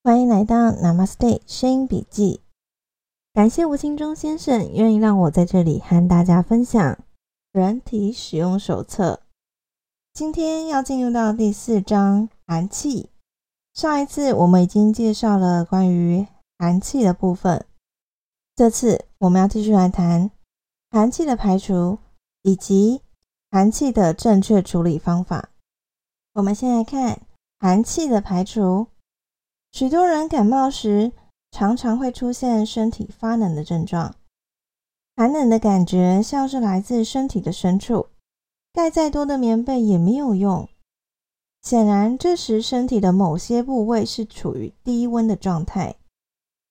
欢迎来到 Namaste 声音笔记。感谢吴清忠先生愿意让我在这里和大家分享人体使用手册。今天要进入到第四章寒气。上一次我们已经介绍了关于寒气的部分，这次我们要继续来谈寒气的排除以及寒气的正确处理方法。我们先来看寒气的排除。许多人感冒时，常常会出现身体发冷的症状，寒冷的感觉像是来自身体的深处，盖再多的棉被也没有用。显然，这时身体的某些部位是处于低温的状态，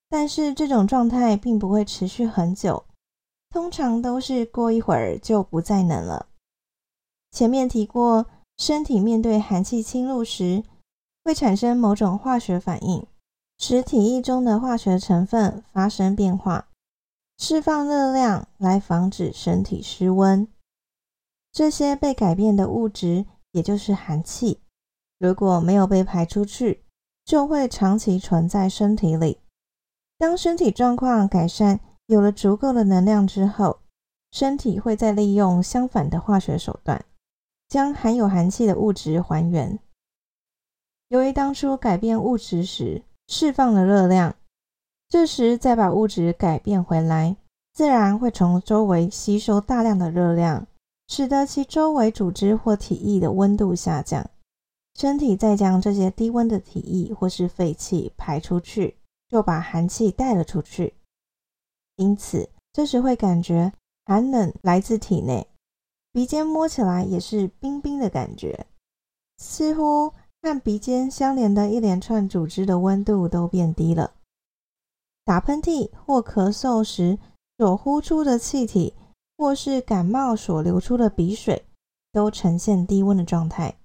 但是这种状态并不会持续很久，通常都是过一会儿就不再冷了。前面提过，身体面对寒气侵入时，会产生某种化学反应，使体液中的化学成分发生变化，释放热量来防止身体失温。这些被改变的物质，也就是寒气，如果没有被排出去，就会长期存在身体里。当身体状况改善，有了足够的能量之后，身体会再利用相反的化学手段，将含有寒气的物质还原。由于当初改变物质时释放了热量，这时再把物质改变回来，自然会从周围吸收大量的热量，使得其周围组织或体液的温度下降。身体再将这些低温的体液或是废气排出去，就把寒气带了出去。因此，这时会感觉寒冷来自体内，鼻尖摸起来也是冰冰的感觉，似乎。和鼻尖相连的一连串组织的温度都变低了。打喷嚏或咳嗽时所呼出的气体，或是感冒所流出的鼻水，都呈现低温的状态，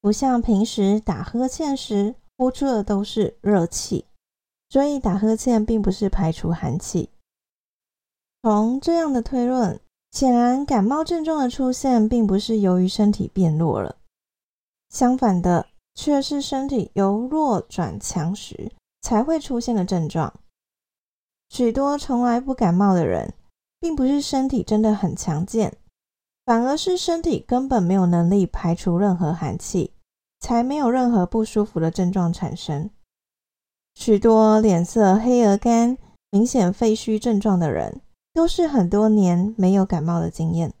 不像平时打呵欠时呼出的都是热气。所以打呵欠并不是排除寒气。从这样的推论，显然感冒症状的出现，并不是由于身体变弱了。相反的，却是身体由弱转强时才会出现的症状。许多从来不感冒的人，并不是身体真的很强健，反而是身体根本没有能力排除任何寒气，才没有任何不舒服的症状产生。许多脸色黑而干、明显肺虚症状的人，都是很多年没有感冒的经验。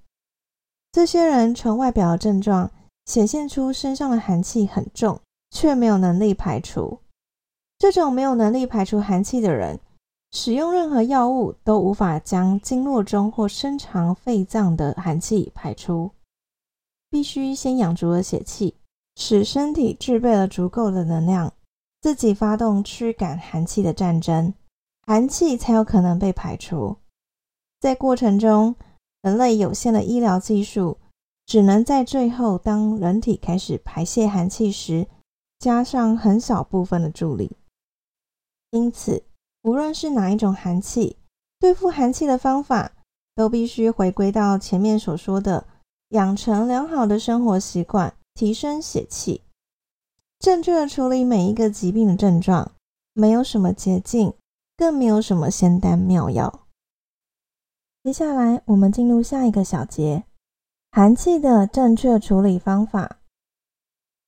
这些人从外表的症状。显现出身上的寒气很重，却没有能力排除。这种没有能力排除寒气的人，使用任何药物都无法将经络中或深藏肺脏的寒气排出。必须先养足了血气，使身体具备了足够的能量，自己发动驱赶寒气的战争，寒气才有可能被排除。在过程中，人类有限的医疗技术。只能在最后，当人体开始排泄寒气时，加上很少部分的助力。因此，无论是哪一种寒气，对付寒气的方法，都必须回归到前面所说的，养成良好的生活习惯，提升血气，正确的处理每一个疾病的症状。没有什么捷径，更没有什么仙丹妙药。接下来，我们进入下一个小节。寒气的正确处理方法。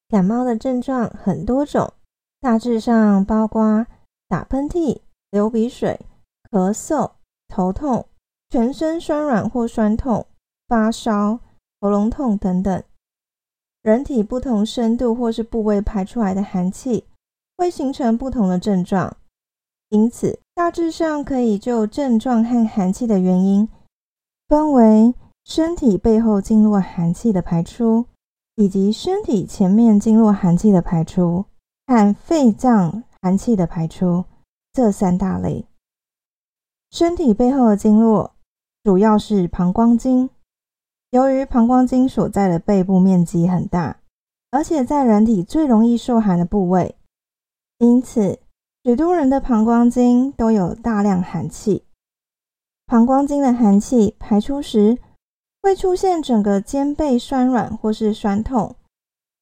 感冒的症状很多种，大致上包括打喷嚏、流鼻水、咳嗽、头痛、全身酸软或酸痛、发烧、喉咙痛等等。人体不同深度或是部位排出来的寒气，会形成不同的症状，因此大致上可以就症状和寒气的原因分为。身体背后经络寒气的排出，以及身体前面经络寒气的排出和肺脏寒气的排出这三大类。身体背后的经络主要是膀胱经，由于膀胱经所在的背部面积很大，而且在人体最容易受寒的部位，因此许多人的膀胱经都有大量寒气。膀胱经的寒气排出时，会出现整个肩背酸软或是酸痛，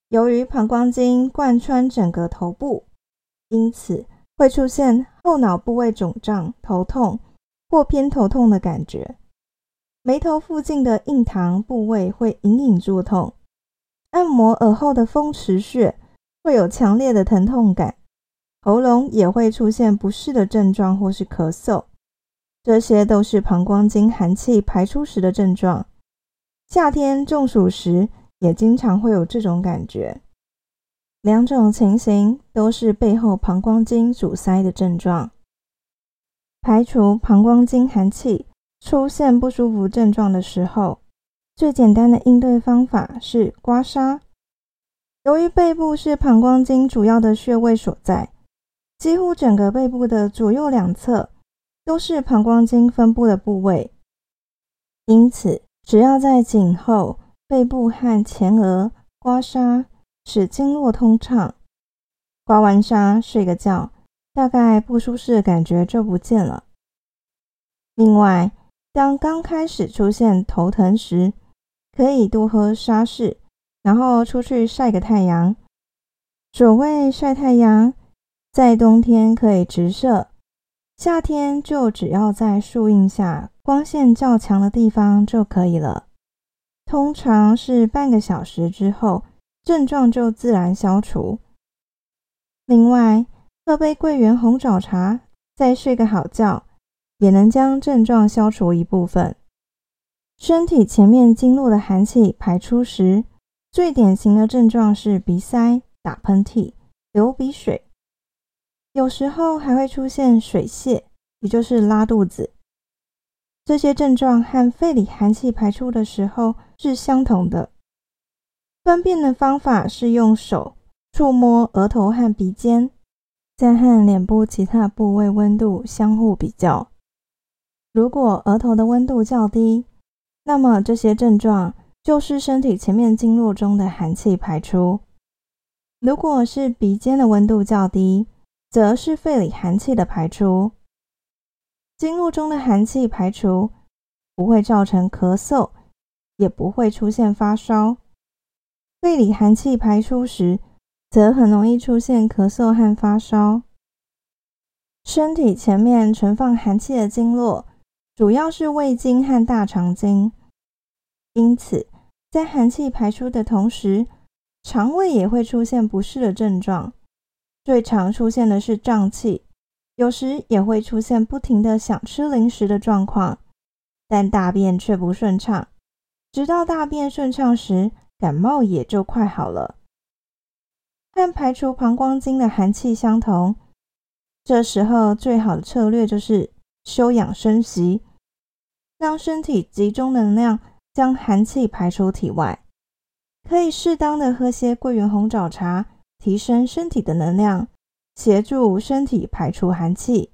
由于膀胱经贯穿整个头部，因此会出现后脑部位肿胀、头痛或偏头痛的感觉。眉头附近的印堂部位会隐隐作痛，按摩耳后的风池穴会有强烈的疼痛感，喉咙也会出现不适的症状或是咳嗽，这些都是膀胱经寒气排出时的症状。夏天中暑时也经常会有这种感觉，两种情形都是背后膀胱经阻塞的症状。排除膀胱经寒气。出现不舒服症状的时候，最简单的应对方法是刮痧。由于背部是膀胱经主要的穴位所在，几乎整个背部的左右两侧都是膀胱经分布的部位，因此只要在颈后、背部和前额刮痧，使经络通畅，刮完痧睡个觉，大概不舒适的感觉就不见了。另外，当刚开始出现头疼时，可以多喝沙士，然后出去晒个太阳。所谓晒太阳，在冬天可以直射，夏天就只要在树荫下光线较强的地方就可以了。通常是半个小时之后，症状就自然消除。另外，喝杯桂圆红枣茶，再睡个好觉。也能将症状消除一部分。身体前面经络的寒气排出时，最典型的症状是鼻塞、打喷嚏、流鼻水，有时候还会出现水泄，也就是拉肚子。这些症状和肺里寒气排出的时候是相同的。分辨的方法是用手触摸额头和鼻尖，再和脸部其他部位温度相互比较。如果额头的温度较低，那么这些症状就是身体前面经络中的寒气排出；如果是鼻尖的温度较低，则是肺里寒气的排出。经络中的寒气排除不会造成咳嗽，也不会出现发烧。胃里寒气排出时，则很容易出现咳嗽和发烧。身体前面存放寒气的经络。主要是胃经和大肠经，因此在寒气排出的同时，肠胃也会出现不适的症状。最常出现的是胀气，有时也会出现不停的想吃零食的状况，但大便却不顺畅。直到大便顺畅时，感冒也就快好了。和排除膀胱经的寒气相同，这时候最好的策略就是。休养生息，让身体集中能量，将寒气排出体外。可以适当的喝些桂圆红枣茶，提升身体的能量，协助身体排出寒气。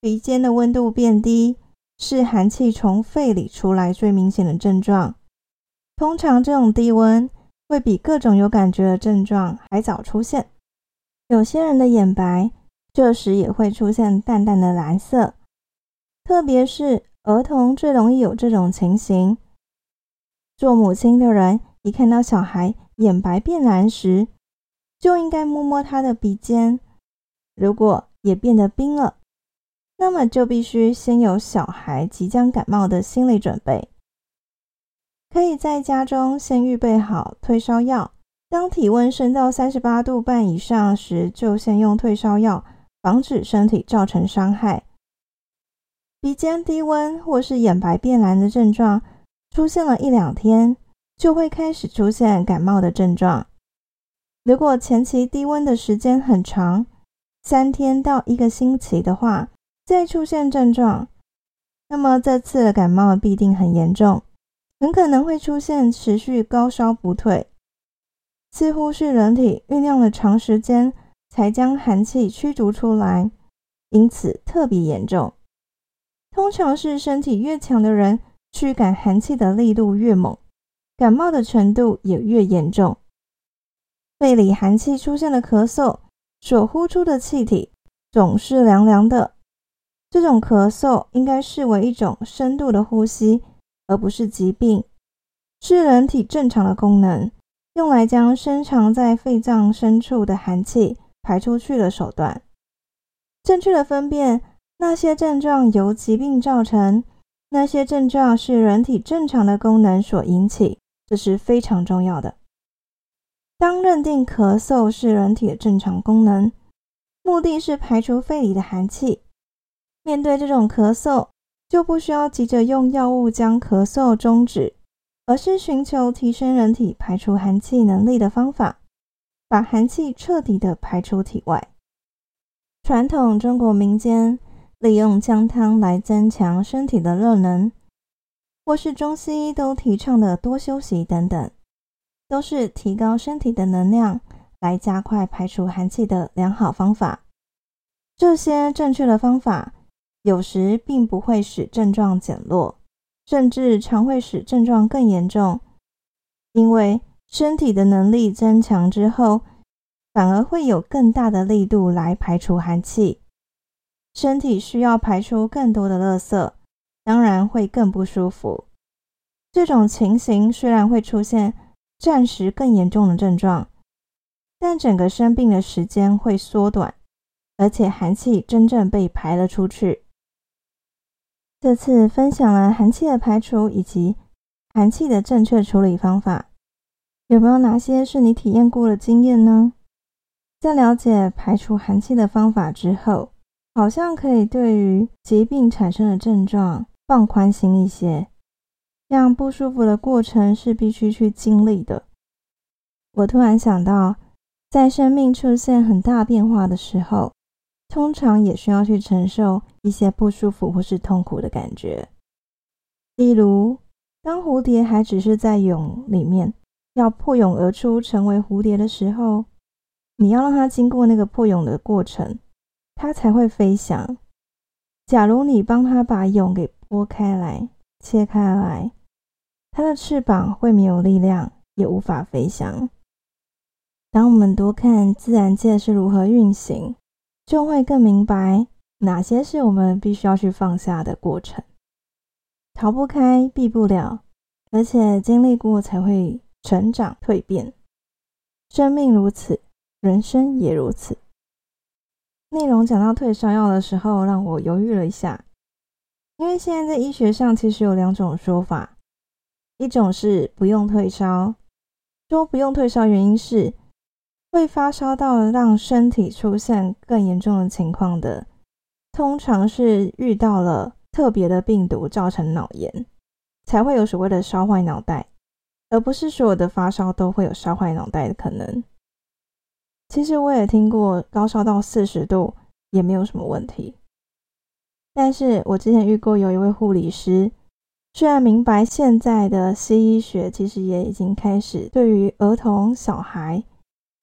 鼻尖的温度变低，是寒气从肺里出来最明显的症状。通常这种低温会比各种有感觉的症状还早出现。有些人的眼白。这时也会出现淡淡的蓝色，特别是儿童最容易有这种情形。做母亲的人一看到小孩眼白变蓝时，就应该摸摸他的鼻尖，如果也变得冰了，那么就必须先有小孩即将感冒的心理准备。可以在家中先预备好退烧药，当体温升到三十八度半以上时，就先用退烧药。防止身体造成伤害。鼻尖低温或是眼白变蓝的症状出现了一两天，就会开始出现感冒的症状。如果前期低温的时间很长，三天到一个星期的话，再出现症状，那么这次的感冒必定很严重，很可能会出现持续高烧不退，似乎是人体酝酿了长时间。才将寒气驱逐出来，因此特别严重。通常是身体越强的人，驱赶寒气的力度越猛，感冒的程度也越严重。肺里寒气出现的咳嗽，所呼出的气体总是凉凉的。这种咳嗽应该视为一种深度的呼吸，而不是疾病，是人体正常的功能，用来将深藏在肺脏深处的寒气。排出去的手段。正确的分辨那些症状由疾病造成，那些症状是人体正常的功能所引起，这是非常重要的。当认定咳嗽是人体的正常功能，目的是排除肺里的寒气。面对这种咳嗽，就不需要急着用药物将咳嗽终止，而是寻求提升人体排除寒气能力的方法，把寒气彻底的排出体外。传统中国民间利用姜汤来增强身体的热能，或是中西医都提倡的多休息等等。都是提高身体的能量，来加快排除寒气的良好方法。这些正确的方法，有时并不会使症状减弱，甚至常会使症状更严重。因为身体的能力增强之后，反而会有更大的力度来排除寒气，身体需要排出更多的垃圾，当然会更不舒服。这种情形虽然会出现。暂时更严重的症状，但整个生病的时间会缩短，而且寒气真正被排了出去。这次分享了寒气的排除以及寒气的正确处理方法，有没有哪些是你体验过的经验呢？在了解排除寒气的方法之后，好像可以对于疾病产生的症状放宽心一些。让不舒服的过程是必须去经历的。我突然想到，在生命出现很大变化的时候，通常也需要去承受一些不舒服或是痛苦的感觉。例如，当蝴蝶还只是在蛹里面，要破蛹而出成为蝴蝶的时候，你要让它经过那个破蛹的过程，它才会飞翔。假如你帮它把蛹给剥开来、切开来，它的翅膀会没有力量，也无法飞翔。当我们多看自然界是如何运行，就会更明白哪些是我们必须要去放下的过程。逃不开，避不了，而且经历过才会成长蜕变。生命如此，人生也如此。内容讲到退烧药的时候，让我犹豫了一下，因为现在在医学上其实有两种说法。一种是不用退烧，说不用退烧原因是会发烧到让身体出现更严重的情况的，通常是遇到了特别的病毒造成脑炎，才会有所谓的烧坏脑袋，而不是所有的发烧都会有烧坏脑袋的可能。其实我也听过高烧到四十度也没有什么问题，但是我之前遇过有一位护理师。虽然明白现在的西医学其实也已经开始对于儿童、小孩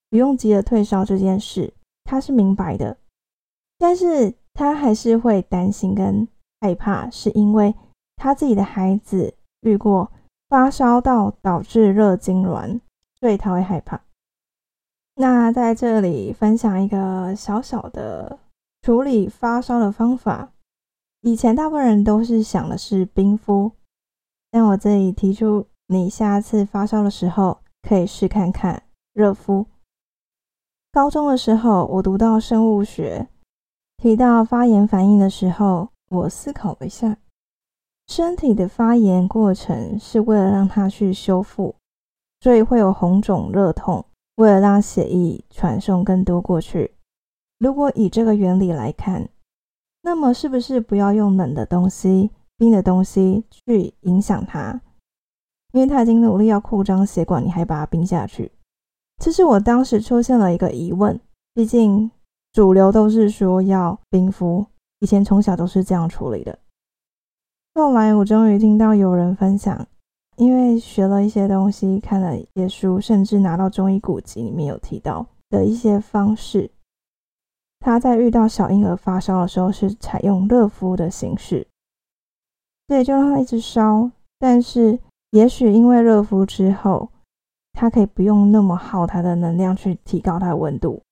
不用急着退烧这件事，他是明白的，但是他还是会担心跟害怕，是因为他自己的孩子遇过发烧到导致热痉挛，所以他会害怕。那在这里分享一个小小的处理发烧的方法。以前大部分人都是想的是冰敷，但我这里提出，你下次发烧的时候可以试看看热敷。高中的时候，我读到生物学提到发炎反应的时候，我思考了一下，身体的发炎过程是为了让它去修复，所以会有红肿热痛，为了让血液传送更多过去。如果以这个原理来看。那么是不是不要用冷的东西、冰的东西去影响它？因为它已经努力要扩张血管，你还把它冰下去。其实我当时出现了一个疑问，毕竟主流都是说要冰敷，以前从小都是这样处理的。后来我终于听到有人分享，因为学了一些东西，看了一些书，甚至拿到中医古籍里面有提到的一些方式。他在遇到小婴儿发烧的时候，是采用热敷的形式，对，就让他一直烧。但是，也许因为热敷之后，他可以不用那么耗他的能量去提高他的温度。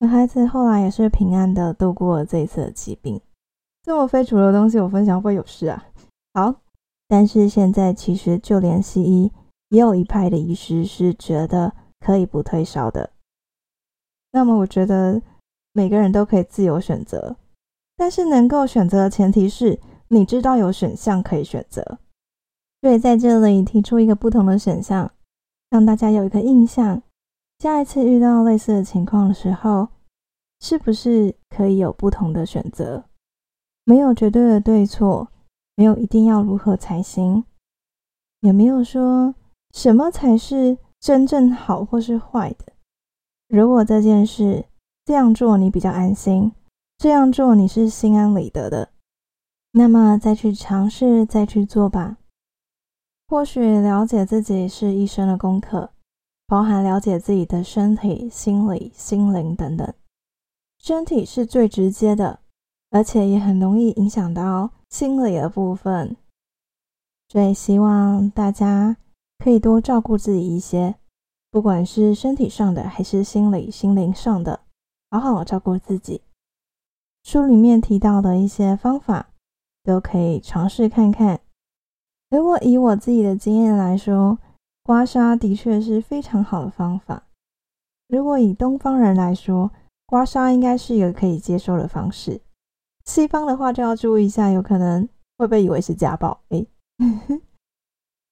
那孩子后来也是平安的度过了这一次的疾病。这么非主流的东西，我分享会不会有事啊？好，但是现在其实就连西医也有一派的医师是觉得可以不退烧的。那么我觉得每个人都可以自由选择，但是能够选择的前提是你知道有选项可以选择。所以在这里提出一个不同的选项，让大家有一个印象。下一次遇到类似的情况的时候，是不是可以有不同的选择？没有绝对的对错，没有一定要如何才行，也没有说什么才是真正好或是坏的。如果这件事这样做你比较安心，这样做你是心安理得的，那么再去尝试，再去做吧。或许了解自己是一生的功课。包含了解自己的身体、心理、心灵等等。身体是最直接的，而且也很容易影响到心理的部分。所以希望大家可以多照顾自己一些，不管是身体上的还是心理、心灵上的，好好照顾自己。书里面提到的一些方法，都可以尝试看看。如果以我自己的经验来说，刮痧的确是非常好的方法。如果以东方人来说，刮痧应该是一个可以接受的方式。西方的话就要注意一下，有可能会被以为是家暴。哎，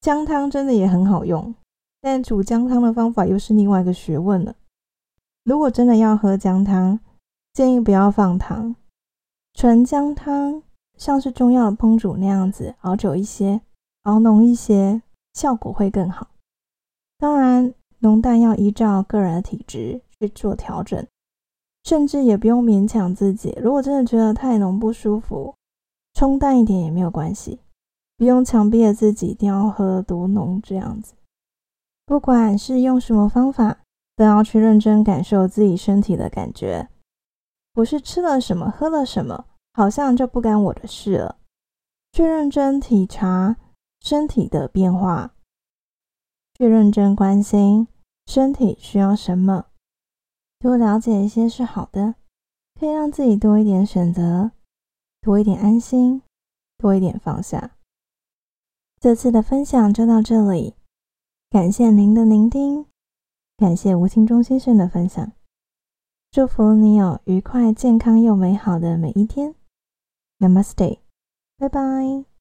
姜汤真的也很好用，但煮姜汤的方法又是另外一个学问了。如果真的要喝姜汤，建议不要放糖，纯姜汤，像是中药烹煮那样子，熬久一些，熬浓一些，效果会更好。当然，浓淡要依照个人的体质去做调整，甚至也不用勉强自己。如果真的觉得太浓不舒服，冲淡一点也没有关系，不用强逼着自己一定要喝多浓这样子。不管是用什么方法，都要去认真感受自己身体的感觉，不是吃了什么、喝了什么，好像就不干我的事了。去认真体察身体的变化。去认真关心身体需要什么，多了解一些是好的，可以让自己多一点选择，多一点安心，多一点放下。这次的分享就到这里，感谢您的聆听，感谢吴清忠先生的分享，祝福你有愉快、健康又美好的每一天。Namaste，拜拜。